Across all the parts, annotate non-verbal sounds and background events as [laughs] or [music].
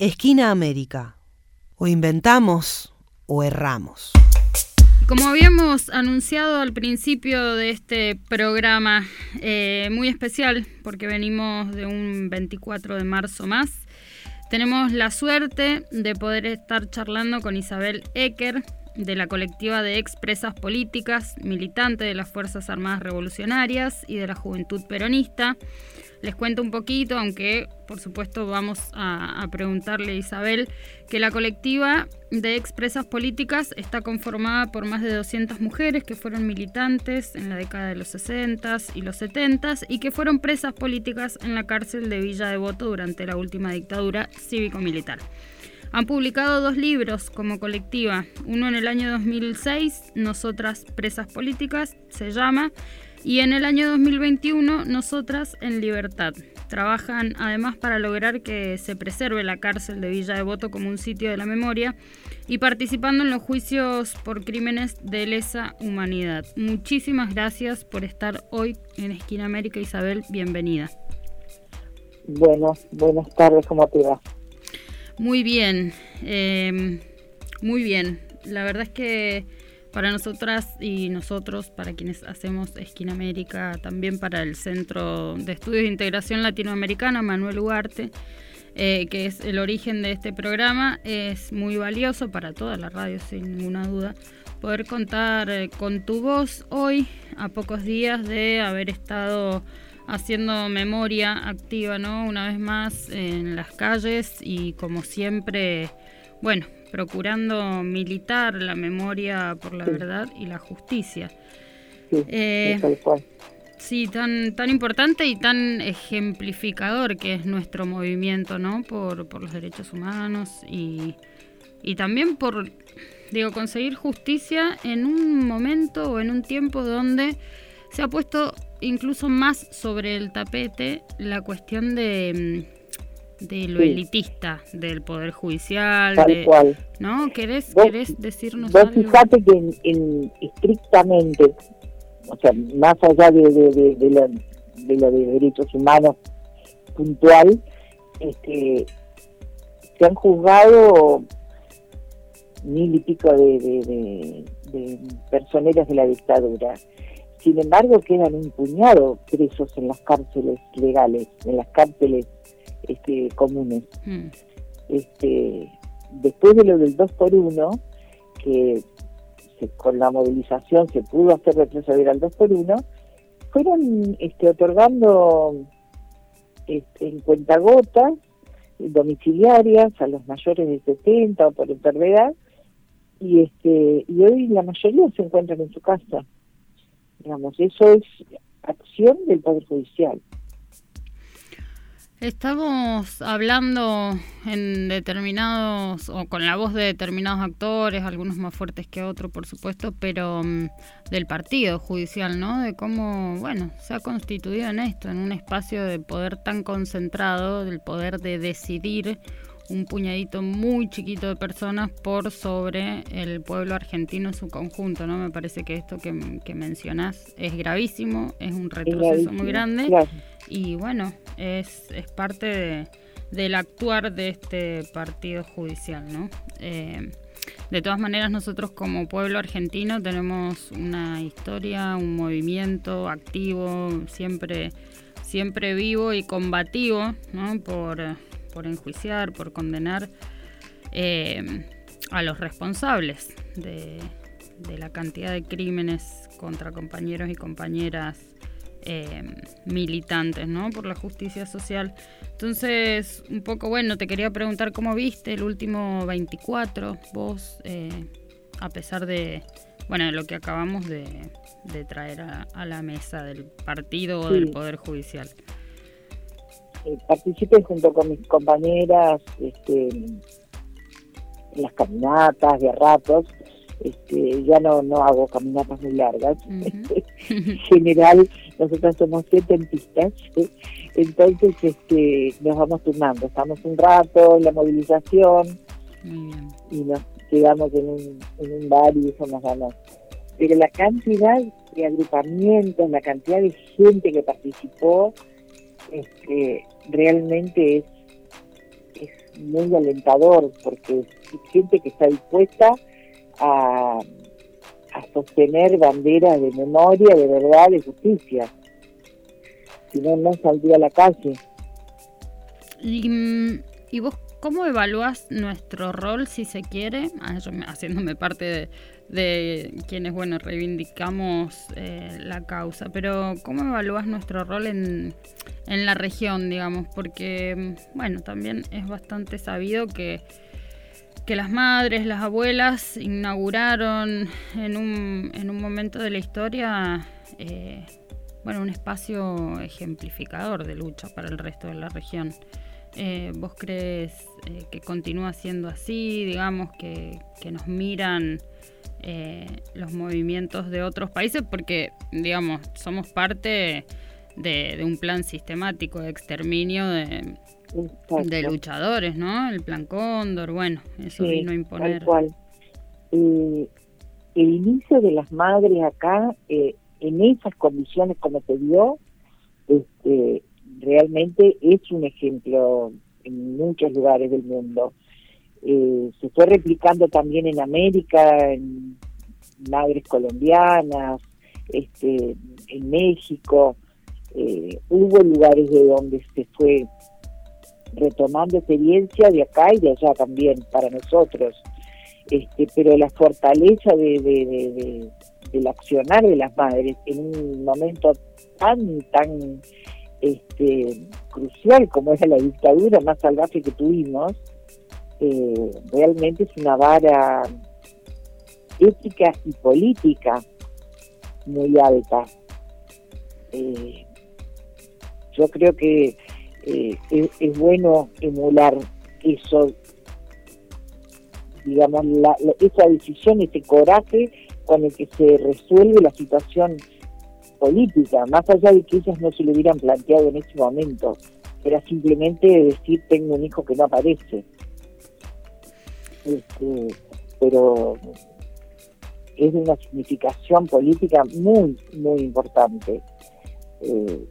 Esquina América. O inventamos o erramos. Como habíamos anunciado al principio de este programa eh, muy especial, porque venimos de un 24 de marzo más, tenemos la suerte de poder estar charlando con Isabel Ecker, de la colectiva de expresas políticas, militante de las Fuerzas Armadas Revolucionarias y de la Juventud Peronista. Les cuento un poquito, aunque por supuesto vamos a, preguntarle a Isabel, que la colectiva de expresas políticas está conformada por más de 200 mujeres que fueron militantes en la década de los 60 y los 70 y que fueron presas políticas en la cárcel de Villa Devoto durante la última dictadura cívico-militar. Han publicado dos libros como colectiva, uno en el año 2006, Nosotras Presas Políticas, se llama, y en el año 2021, Nosotras en Libertad. Trabajan además para lograr que se preserve la cárcel de Villa Devoto como un sitio de la memoria y participando en los juicios por crímenes de lesa humanidad. Muchísimas gracias por estar hoy en Esquina América. Isabel, bienvenida. Bueno, buenas tardes, ¿cómo te va? Muy bien, em, muy bien. La verdad es que para nosotras y nosotros, para quienes hacemos Esquina América, también para el Centro de Estudios de Integración Latinoamericana, Manuel Ugarte, eh, que es el origen de este programa, es muy valioso para toda la radio, sin ninguna duda, poder contar eh, con tu voz hoy, a pocos días de haber estado haciendo memoria activa, ¿no? Una vez más en las calles y como siempre, bueno, procurando militar la memoria por la verdad y la justicia. Sí, eh, sí, tan, tan importante y tan ejemplificador que es nuestro movimiento, ¿no? Por, por los derechos humanos y, y también por, digo, conseguir justicia en un momento o en un tiempo donde se ha puesto incluso más sobre el tapete la cuestión de, mm, de lo elitista del Poder Judicial. Tal cual. ¿No? ¿Querés, decirnos vos fíjate que en, estrictamente, o sea, más allá de, de, de, lo, de lo de derechos humanos puntual, este, se han juzgado mil y pico de, de, de personeros de la dictadura sin embargo, quedan un puñado presos en las cárceles legales, en las cárceles este, comunes. Hmm. Este, después de lo del 2 por 1 que con la movilización se pudo hacer retroceder al 2 por 1 fueron este, otorgando este, en cuentagotas domiciliarias a los mayores de 70 o por enfermedad y este y hoy la mayoría se encuentran en su casa Digamos, eso es acción del Poder Judicial. Estamos hablando en determinados, o con la voz de determinados actores, algunos más fuertes que otros, por supuesto, pero mm, del partido judicial, ¿no? De cómo, bueno, se ha constituido en esto, en un espacio de poder tan concentrado, del poder de decidir un puñadito muy chiquito de personas por sobre el pueblo argentino en su conjunto, ¿no? Me parece que esto que, que mencionás es gravísimo, es un retroceso muy grande y bueno, es, es parte del actuar de este partido judicial, ¿no? Eh, de todas maneras, nosotros como pueblo argentino tenemos una historia, un movimiento activo, siempre, siempre vivo y combativo, ¿no? Por por enjuiciar, por condenar eh, a los responsables de, la cantidad de crímenes contra compañeros y compañeras eh, militantes, ¿no? Por la justicia social. Entonces, un poco bueno, te quería preguntar cómo viste el último 24, vos, eh, a pesar de, bueno, lo que acabamos de, traer a, la mesa del partido o del Poder Judicial. Eh, participé junto con mis compañeras este, en las caminatas de ratos. Este, ya no, no hago caminatas muy largas. [laughs] en general, nosotros somos setentistas, entonces este, nos vamos turnando. Estamos un rato en la movilización y nos quedamos en un, en un bar y eso nos vamos. Pero la cantidad de agrupamientos, la cantidad de gente que participó, este, realmente es, muy alentador porque gente que está dispuesta a, a sostener banderas de memoria, de verdad, de justicia. Si no, no saldría a la calle. Y, mm, y vos ¿Cómo evalúas nuestro rol, si se quiere? Ah, haciéndome parte de, quienes, bueno, reivindicamos eh, la causa, pero ¿cómo evalúas nuestro rol en, en la región, digamos? Porque, bueno, también es bastante sabido que, que las madres, las abuelas inauguraron en un, en un momento de la historia, eh, bueno, un espacio ejemplificador de lucha para el resto de la región. Eh, ¿Vos crees eh, que continúa siendo así? Digamos que, nos miran eh, los movimientos de otros países porque, digamos, somos parte de, un plan sistemático de exterminio de, luchadores, ¿no? El plan Cóndor, bueno, eso vino a imponer. Tal cual. el inicio de las madres acá, en esas condiciones como se dio, este, realmente es un ejemplo en muchos lugares del mundo. Eh, se fue replicando también en América, en madres colombianas, este, en México. Eh, hubo lugares de donde se fue retomando experiencia de acá y de allá también para nosotros. Este, pero la fortaleza de, de, del accionar de las madres en un momento tan, tan este, crucial como es la dictadura más salvaje que tuvimos, eh, realmente es una vara ética y política muy alta. Eh, yo creo que eh, es, bueno emular eso, digamos, esa decisión, ese coraje con el que se resuelve la situación política, más allá de que ellas no se lo hubieran planteado en ese momento, era simplemente decir tengo un hijo que no aparece. Este, pero es de una significación política muy, muy importante, eh,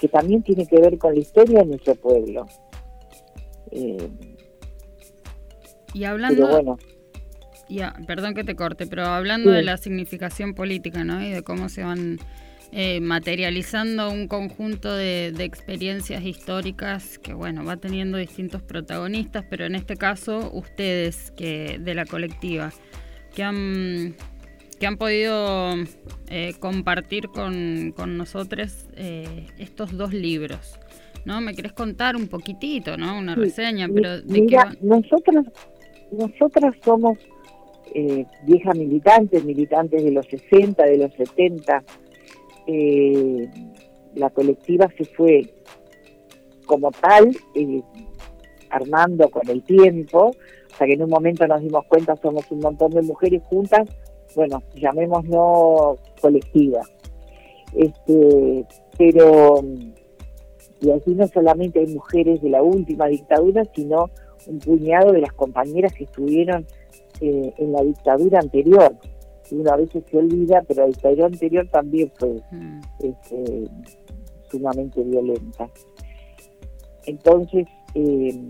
que también tiene que ver con la historia de nuestro pueblo. Eh, y hablando... bueno, ya, perdón que te corte, pero hablando de la significación política, ¿no? Y de cómo se van eh, materializando un conjunto de, experiencias históricas que, bueno, va teniendo distintos protagonistas, pero en este caso ustedes que de la colectiva, que han, que han podido eh, compartir con, con nosotros eh, estos dos libros. ¿No? ¿Me querés contar un poquitito, ¿no? Una reseña, pero de mira, nosotros, nosotras somos eh, viejas militantes, militantes de los 60, de los 70. Eh, la colectiva se fue como tal eh, armando con el tiempo, hasta que en un momento nos dimos cuenta somos un montón de mujeres juntas, bueno, llamémoslo colectiva. Este, pero, y aquí no solamente hay mujeres de la última dictadura, sino un puñado de las compañeras que estuvieron eh, en la dictadura anterior. Una vez se olvida, pero la dictadura anterior también fue mm. este, sumamente violenta. Entonces, eh,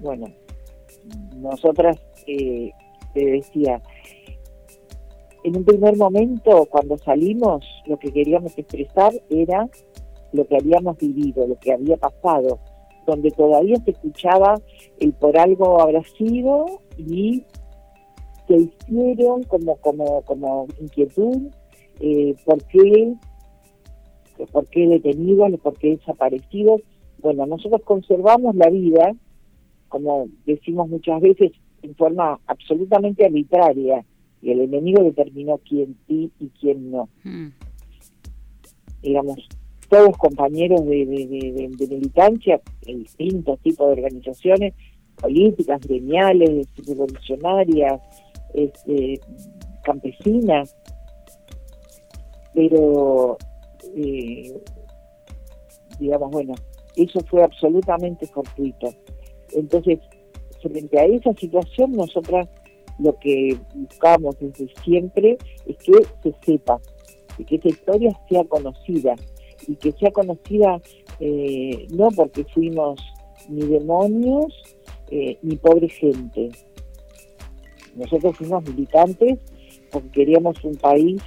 bueno, nosotras, eh, te decía, en un primer momento, cuando salimos, lo que queríamos expresar era lo que habíamos vivido, lo que había pasado, donde todavía se escuchaba el por algo habrá sido y se hicieron como, como, como inquietud eh, por qué por qué detenidos, por qué desaparecidos. Bueno, nosotros conservamos la vida, como decimos muchas veces, en forma absolutamente arbitraria, y el enemigo determinó quién sí y quién no. Mm. Digamos, todos compañeros de, militancia en distintos tipos de organizaciones políticas, gremiales, revolucionarias, este, campesinas, pero eh, digamos, bueno, eso fue absolutamente fortuito. Entonces, frente a esa situación, nosotras lo que buscamos desde siempre es que se sepa, que esa historia sea conocida, y que sea conocida eh, no porque fuimos ni demonios, eh, ni pobre gente. Nosotros fuimos militantes porque queríamos un país,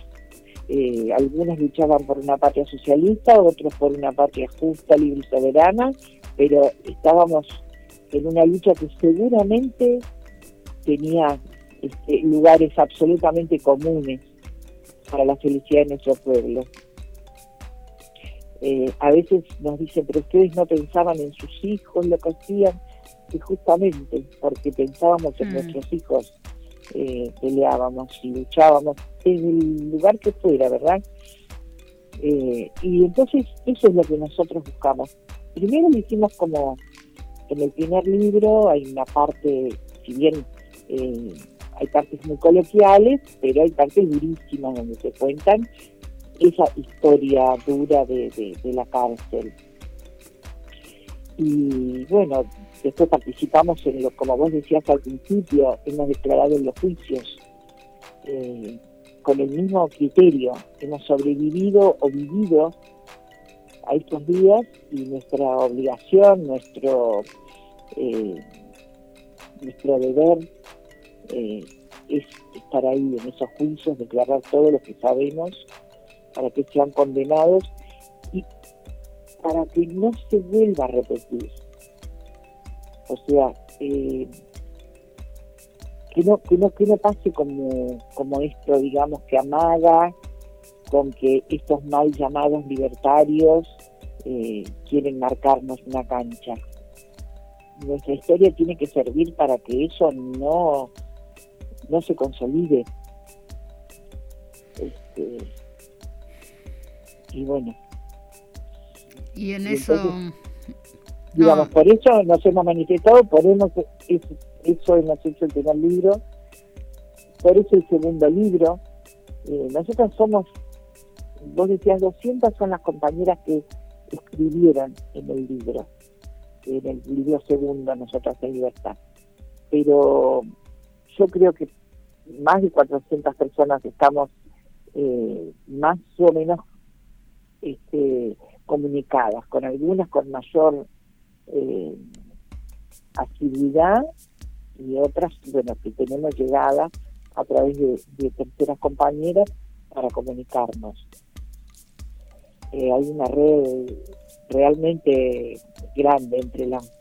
eh, algunos luchaban por una patria socialista, otros por una patria justa, libre y soberana, pero estábamos en una lucha que seguramente tenía este, lugares absolutamente comunes para la felicidad de nuestro pueblo. Eh, a veces nos dicen, pero ustedes no pensaban en sus hijos, lo que hacían, y justamente porque pensábamos en mm. nuestros hijos, eh, peleábamos y luchábamos en el lugar que fuera, ¿verdad? Eh, y entonces eso es lo que nosotros buscamos. Primero lo hicimos como en el primer libro, hay una parte, si bien hay partes muy coloquiales, pero hay partes durísimas donde se cuentan esa historia dura de, la cárcel. Y bueno, después participamos en lo, como vos decías al principio, hemos declarado en los juicios eh, con el mismo criterio, hemos sobrevivido o vivido a estos días y nuestra obligación, nuestro, eh, nuestro deber eh, es estar ahí en esos juicios, declarar todo lo que sabemos para que sean condenados y para que no se vuelva a repetir. O sea, eh, que no, que no, que no pase como, como esto, digamos, que amaga con que estos mal llamados libertarios eh, quieren marcarnos una cancha. Nuestra historia tiene que servir para que eso no, no se consolide. Este, y bueno. Y en eso... digamos, por eso nos hemos manifestado, por eso, eso hemos hecho el primer libro, por eso el segundo libro. Eh, nosotros somos, vos decías, 200 son las compañeras que escribieron en el libro, en el libro segundo, Nosotras en Libertad. Pero yo creo que más de 400 personas estamos eh, más o menos este, comunicadas, con algunas con mayor eh, asiduidad y otras, bueno, que tenemos llegada a través de, terceras compañeras para comunicarnos. Eh, hay una red realmente grande entre las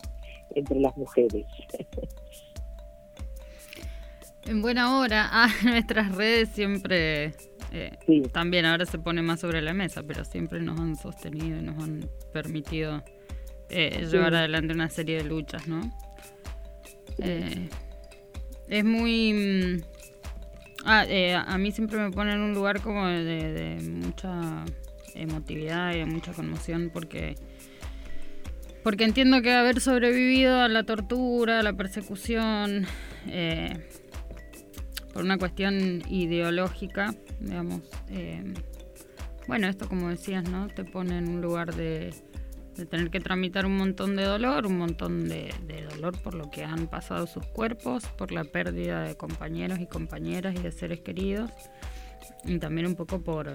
entre las mujeres. [laughs] En buena hora, ah, [laughs] nuestras redes siempre eh, también ahora se pone más sobre la mesa, pero siempre nos han sostenido y nos han permitido eh, llevar adelante una serie de luchas, ¿no? Eh, es muy... Mm, ah, a mí siempre me pone en un lugar como de, mucha emotividad y de mucha conmoción porque porque entiendo que haber sobrevivido a la tortura, a la persecución, por una cuestión ideológica, digamos. Eh, bueno, esto como decías, ¿no? Te pone en un lugar de, tener que tramitar un montón de dolor, un montón de, dolor por lo que han pasado sus cuerpos, por la pérdida de compañeros y compañeras y de seres queridos, y también un poco por,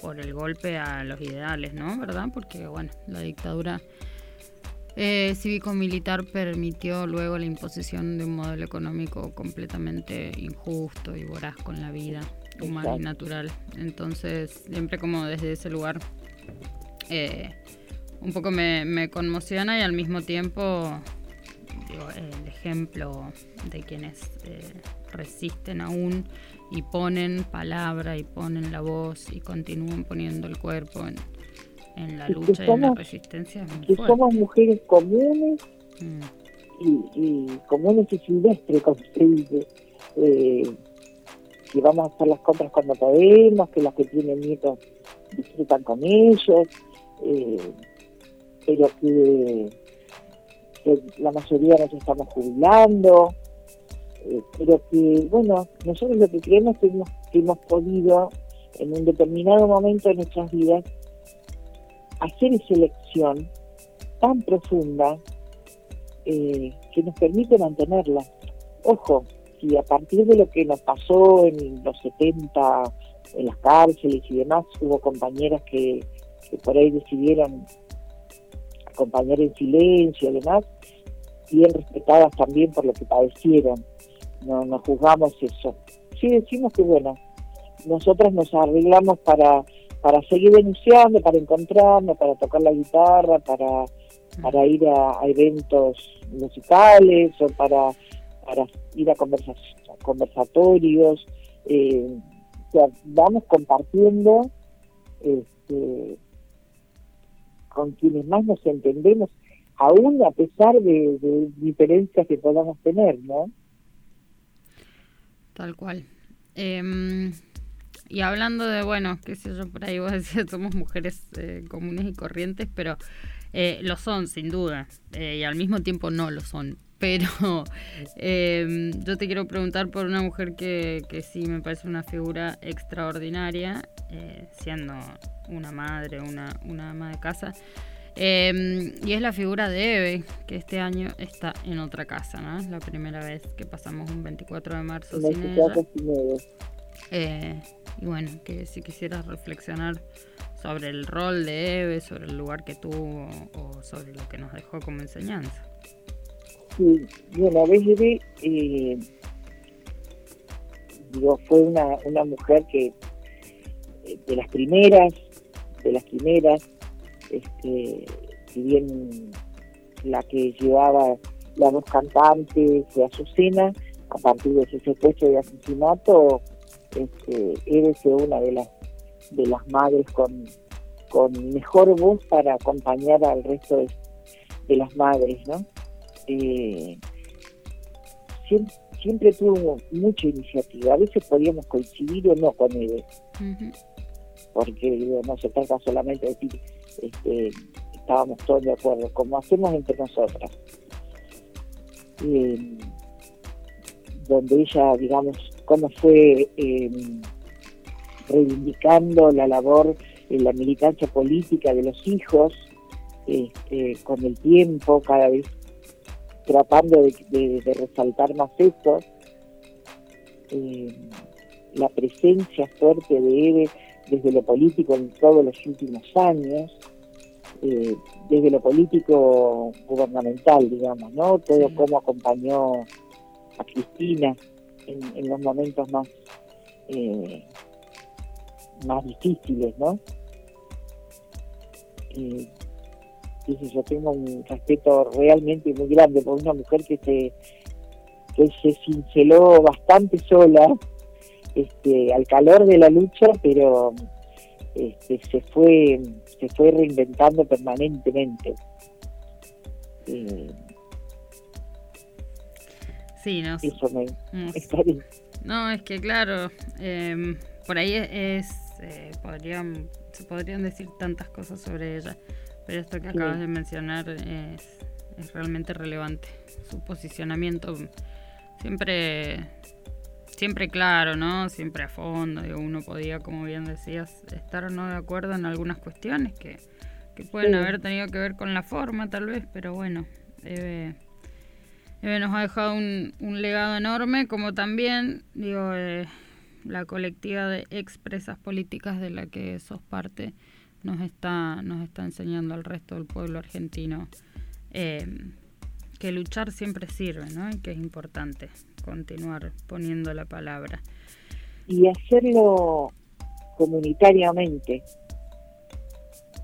por el golpe a los ideales, ¿no? ¿Verdad? Porque, bueno, la dictadura eh, cívico-militar permitió luego la imposición de un modelo económico completamente injusto y voraz con la vida humana y natural. Entonces, siempre como desde ese lugar, eh, un poco me, conmociona y al mismo tiempo el ejemplo de quienes eh, resisten aún y ponen palabra y ponen la voz y continúan poniendo el cuerpo en, en la lucha y, en la resistencia. que somos mujeres comunes mm. y, comunes y silvestres, como se dice. Eh, que vamos a hacer las compras cuando podemos, que las que tienen nietos disfrutan con ellos, eh, pero que, la mayoría nos estamos jubilando, eh, pero que, bueno, nosotros lo que creemos es que hemos, que hemos podido en un determinado momento de nuestras vidas hacer esa elección tan profunda eh, que nos permite mantenerla. Ojo, si a partir de lo que nos pasó en los 70 en las cárceles y demás, hubo compañeras que, por ahí decidieron acompañar en silencio y demás, bien respetadas también por lo que padecieron. No, no juzgamos eso. Sí decimos que, bueno, nosotras nos arreglamos para, para seguir denunciando, para encontrarnos, para tocar la guitarra, para, para ir a, eventos musicales o para, para ir a conversatorios. Eh, o sea, vamos compartiendo este, con quienes más nos entendemos, aún a pesar de, diferencias que podamos tener, ¿no? Tal cual. Em, y hablando de, bueno, qué sé yo, por ahí vos decías, somos mujeres eh, comunes y corrientes, pero eh, lo son, sin duda, eh, y al mismo tiempo no lo son. Pero [laughs] em, yo te quiero preguntar por una mujer que, que sí me parece una figura extraordinaria, siendo una madre, una, una ama de casa. Em, y es la figura de Eve, que este año está en otra casa, ¿no? Es la primera vez que pasamos un 24 de marzo sin ella. Eh, y bueno, que si quisieras reflexionar sobre el rol de Eve, sobre el lugar que tuvo o sobre lo que nos dejó como enseñanza. Sí, bueno, Eve eh, fue una, una mujer que eh, de las primeras de las primeras, este, si bien la que llevaba la voz cantante fue Azucena, a partir de ese secuestro y asesinato, este, eres una de las de las madres con, con mejor voz para acompañar al resto de, las madres, ¿no? Eh, siempre, tuvo mucha iniciativa, a veces podíamos coincidir o no con él porque no se trata solamente de decir este, estábamos todos de acuerdo, como hacemos entre nosotras. Eh, donde ella, digamos, cómo fue em, reivindicando la labor en la militancia política de los hijos, este, con el tiempo, cada vez tratando de, resaltar más eso, em, la presencia fuerte de Eve desde lo político en todos los últimos años, eh, desde lo político gubernamental, digamos, ¿no? Todo cómo acompañó a Cristina en, los momentos más, eh, más difíciles, ¿no? Eh, yo tengo un respeto realmente muy grande por una mujer que se, que se cinceló bastante sola este, al calor de la lucha, pero este, se fue se fue reinventando permanentemente. Eh, sí, no. Eso me, No, es que claro, em, por ahí es, eh, podrían, se podrían decir tantas cosas sobre ella, pero esto que acabas de mencionar es, es realmente relevante. Su posicionamiento siempre siempre claro, ¿no? Siempre a fondo. uno podía, como bien decías, estar o no de acuerdo en algunas cuestiones que, pueden haber tenido que ver con la forma, tal vez, pero bueno, Eve, nos ha dejado un, legado enorme, como también, digo, eh, la colectiva de expresas políticas de la que sos parte nos está, nos está enseñando al resto del pueblo argentino. Eh, que luchar siempre sirve, ¿no? Y que es importante continuar poniendo la palabra. Y hacerlo comunitariamente.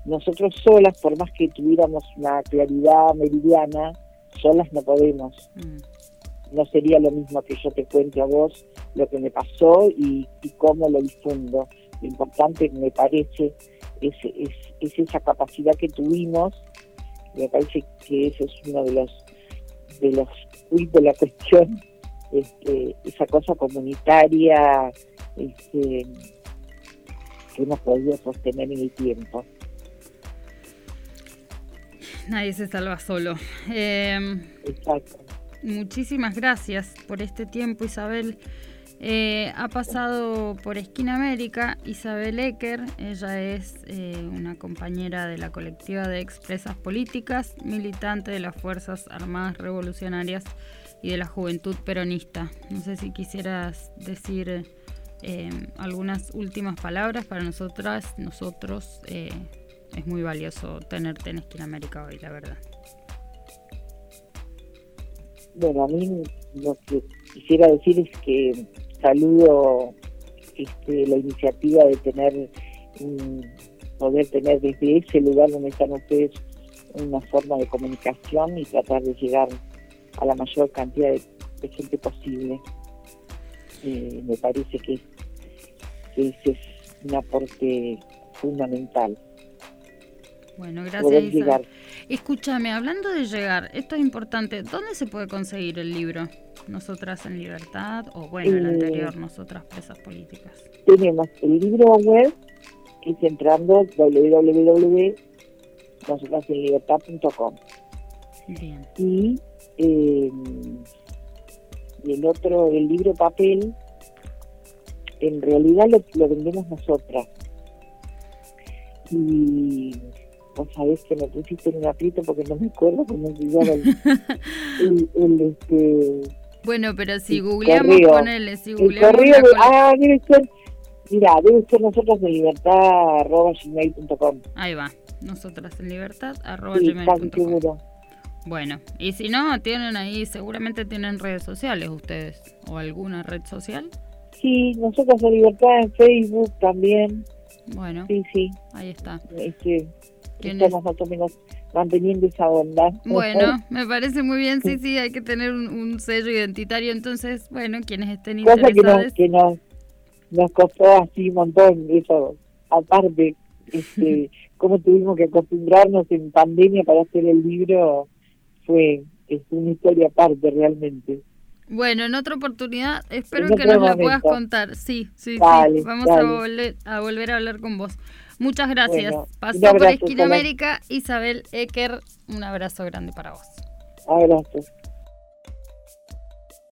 Nosotros solas, por más que tuviéramos una claridad meridiana, solas no podemos. Mm. No sería lo mismo que yo te cuente a vos lo que me pasó y, cómo lo difundo. Lo importante, me parece, es, es, esa capacidad que tuvimos. Me parece que ese es uno de los de los de la cuestión este, esa cosa comunitaria este, que hemos podido sostener en el tiempo. Nadie se salva solo. Em, Exacto. Muchísimas gracias por este tiempo, Isabel. Eh, ha pasado por Esquina América Isabel Ecker, ella es eh, una compañera de la colectiva de expresas políticas, militante de las Fuerzas Armadas Revolucionarias y de la juventud peronista. No sé si quisieras decir eh, algunas últimas palabras para nosotras, nosotros, eh, es muy valioso tenerte en Esquina América hoy, la verdad. Bueno, a mí lo que quisiera decir es que saludo este, la iniciativa de tener, poder tener desde ese lugar donde están ustedes una forma de comunicación y tratar de llegar a la mayor cantidad de, gente posible. Eh, me parece que, ese es un aporte fundamental. Bueno, gracias. Escúchame, hablando de llegar, esto es importante. ¿Dónde se puede conseguir el libro? Nosotras en Libertad o, bueno, el eh, anterior, Nosotras Presas Políticas. Tenemos el libro web, que es entrando www.nosotrasenlibertad.com. Bien. Y, eh, y el otro, el libro papel, en realidad lo, lo vendemos nosotras. Y vos sabés que me pusiste en un aprieto porque no me acuerdo cómo se llama [laughs] el, el, este bueno pero si googleamos ponele si googleamos el correo ah debe ser mira debe ser nosotras en libertad arroba gmail.com ahí va nosotras en libertad arroba sí, gmail.com bueno, y si no, tienen ahí, seguramente tienen redes sociales ustedes, o alguna red social. Sí, nosotras en Libertad en Facebook también. Bueno, sí, sí. Ahí está. Este, más o menos manteniendo esa onda. Bueno, me parece muy bien, sí, sí, hay que tener un, sello identitario, entonces, bueno, quienes estén interesados. Cosa que, nos, nos costó así un montón, eso, aparte, este, [laughs] cómo tuvimos que acostumbrarnos en pandemia para hacer el libro, fue es una historia aparte realmente. Bueno, en otra oportunidad, espero que nos la puedas contar. Sí, sí, sí. Vamos A, volver, a volver a hablar con vos. Muchas gracias. Pasó por Esquina América Isabel Ecker. Un abrazo grande para vos. Abrazo.